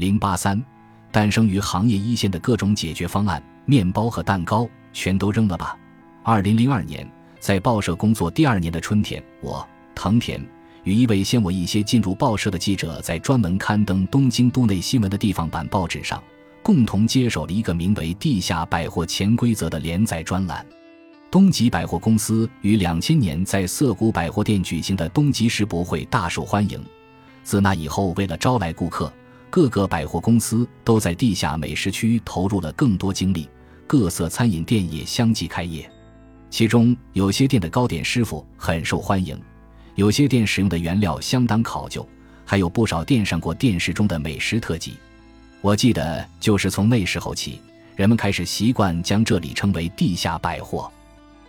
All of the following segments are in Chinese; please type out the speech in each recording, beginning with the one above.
零八三，诞生于行业一线的各种解决方案，面包和蛋糕全都扔了吧。二零零二年，在报社工作第二年的春天，我藤田与一位先我一些进入报社的记者，在专门刊登东京都内新闻的地方版报纸上，共同接手了一个名为《地下百货潜规则》的连载专栏。东极百货公司于两千年在涩谷百货店举行的东极世博会大受欢迎。自那以后，为了招来顾客，各个百货公司都在地下美食区投入了更多精力，各色餐饮店也相继开业。其中有些店的糕点师傅很受欢迎，有些店使用的原料相当考究，还有不少店上过电视中的美食特辑。我记得，就是从那时候起，人们开始习惯将这里称为地下百货。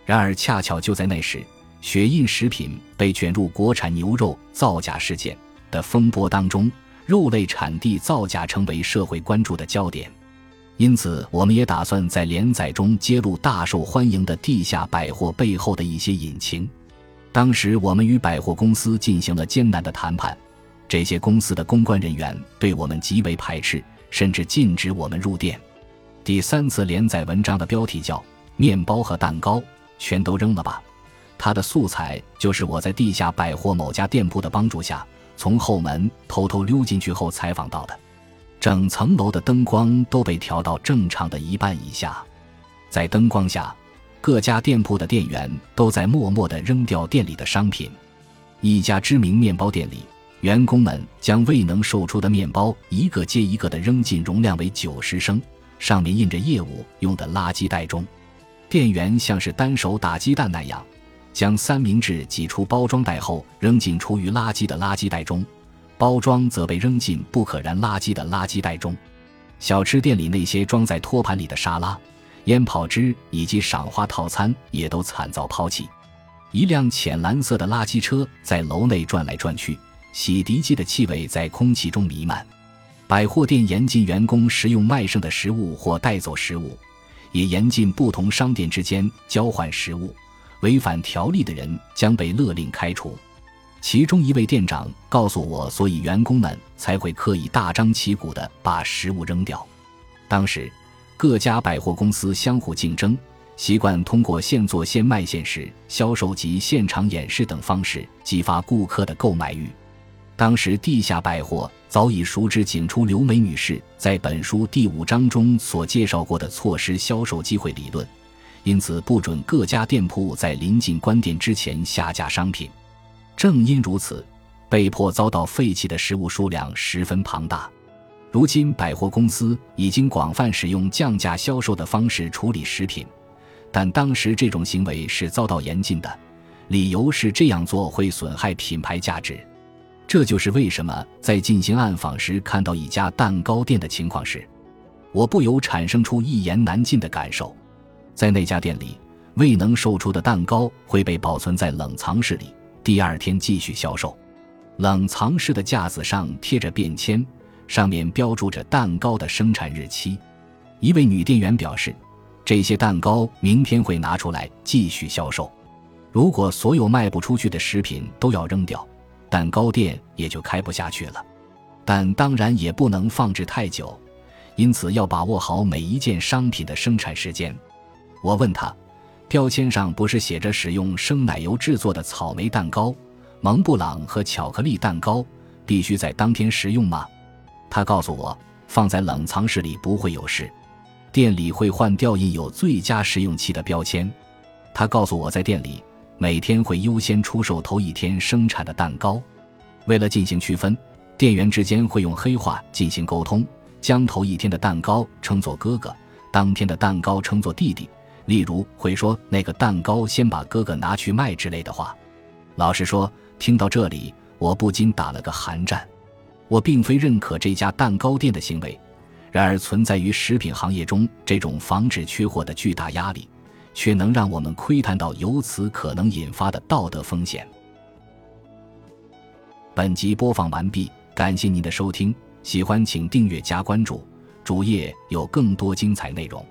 然而，恰巧就在那时，雪印食品被卷入国产牛肉造假事件的风波当中，肉类产地造假成为社会关注的焦点。因此，我们也打算在连载中揭露大受欢迎的地下百货背后的一些隐情。当时，我们与百货公司进行了艰难的谈判，这些公司的公关人员对我们极为排斥，甚至禁止我们入店。第三次连载文章的标题叫《面包和蛋糕全都扔了吧》，它的素材就是我在地下百货某家店铺的帮助下，从后门偷偷溜进去后采访到的。整层楼的灯光都被调到正常的一半以下，在灯光下，各家店铺的店员都在默默地扔掉店里的商品。一家知名面包店里，员工们将未能售出的面包一个接一个地扔进容量为九十升、上面印着业务用的垃圾袋中。店员像是单手打鸡蛋那样，将三明治挤出包装袋后扔进厨余垃圾的垃圾袋中。包装则被扔进不可燃垃圾的垃圾袋中，小吃店里那些装在托盘里的沙拉、烟泡汁以及赏花套餐也都惨遭抛弃。一辆浅蓝色的垃圾车在楼内转来转去，洗涤剂的气味在空气中弥漫。百货店严禁员工食用卖剩的食物或带走食物，也严禁不同商店之间交换食物，违反条例的人将被勒令开除。其中一位店长告诉我，所以员工们才会刻意大张旗鼓地把食物扔掉。当时，各家百货公司相互竞争，习惯通过现做现卖、现时销售及现场演示等方式激发顾客的购买欲。当时，地下百货早已熟知景初刘梅女士在本书第五章中所介绍过的错失销售机会理论，因此不准各家店铺在临近关店之前下架商品。正因如此，被迫遭到废弃的食物数量十分庞大。如今，百货公司已经广泛使用降价销售的方式处理食品，但当时这种行为是遭到严禁的，理由是这样做会损害品牌价值。这就是为什么在进行暗访时看到一家蛋糕店的情况时，我不由产生出一言难尽的感受。在那家店里，未能售出的蛋糕会被保存在冷藏室里。第二天继续销售，冷藏室的架子上贴着便签，上面标注着蛋糕的生产日期。一位女店员表示，这些蛋糕明天会拿出来继续销售。如果所有卖不出去的食品都要扔掉，蛋糕店也就开不下去了。但当然也不能放置太久，因此要把握好每一件商品的生产时间。我问他。标签上不是写着使用生奶油制作的草莓蛋糕、蒙布朗和巧克力蛋糕必须在当天食用吗？他告诉我，放在冷藏室里不会有事，店里会换掉印有最佳食用期的标签。他告诉我在店里每天会优先出售头一天生产的蛋糕，为了进行区分，店员之间会用黑话进行沟通，将头一天的蛋糕称作哥哥，当天的蛋糕称作弟弟。例如会说那个蛋糕先把哥哥拿去卖之类的话。老实说，听到这里，我不禁打了个寒战。我并非认可这家蛋糕店的行为，然而存在于食品行业中这种防止缺货的巨大压力，却能让我们窥探到由此可能引发的道德风险。本集播放完毕，感谢您的收听，喜欢请订阅加关注，主页有更多精彩内容。